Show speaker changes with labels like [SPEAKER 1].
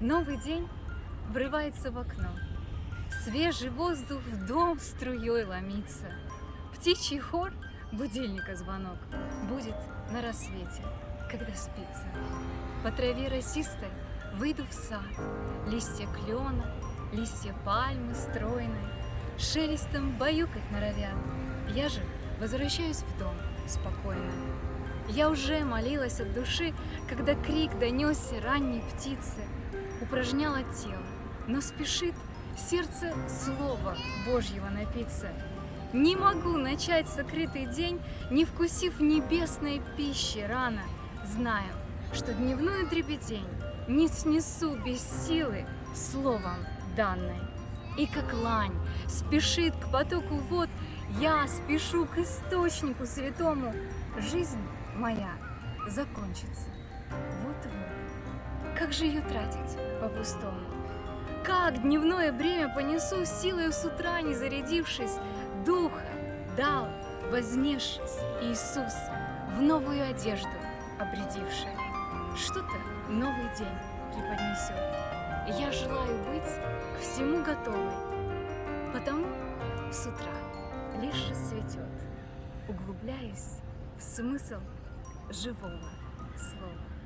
[SPEAKER 1] Новый день врывается в окно. Свежий воздух в дом струей ломится. Птичий хор, будильника звонок, будет на рассвете, когда спится. По траве росистой выйду в сад, листья клена, листья пальмы стройной, шелестом баюкать норовят. Я же возвращаюсь в дом спокойно. Я уже молилась от души, когда крик донесся ранней птицы. Упражняла тело, но спешит сердце слова Божьего напиться. Не могу начать сокрытый день, не вкусив небесной пищи рано, зная, что дневную дребедень не снесу без силы словом данной. И как лань спешит к потоку вод, я спешу к источнику святому. Жизнь моя закончится. Вот-вот. Как же ее тратить по-пустому? Как дневное бремя понесу силой с утра, не зарядившись, Духа дал, вознесшись Иисус, в новую одежду обрядивший. Что-то новый день преподнесет. Я желаю быть к всему готовой, потому с утра лишь рассветет, углубляясь в смысл живого слова.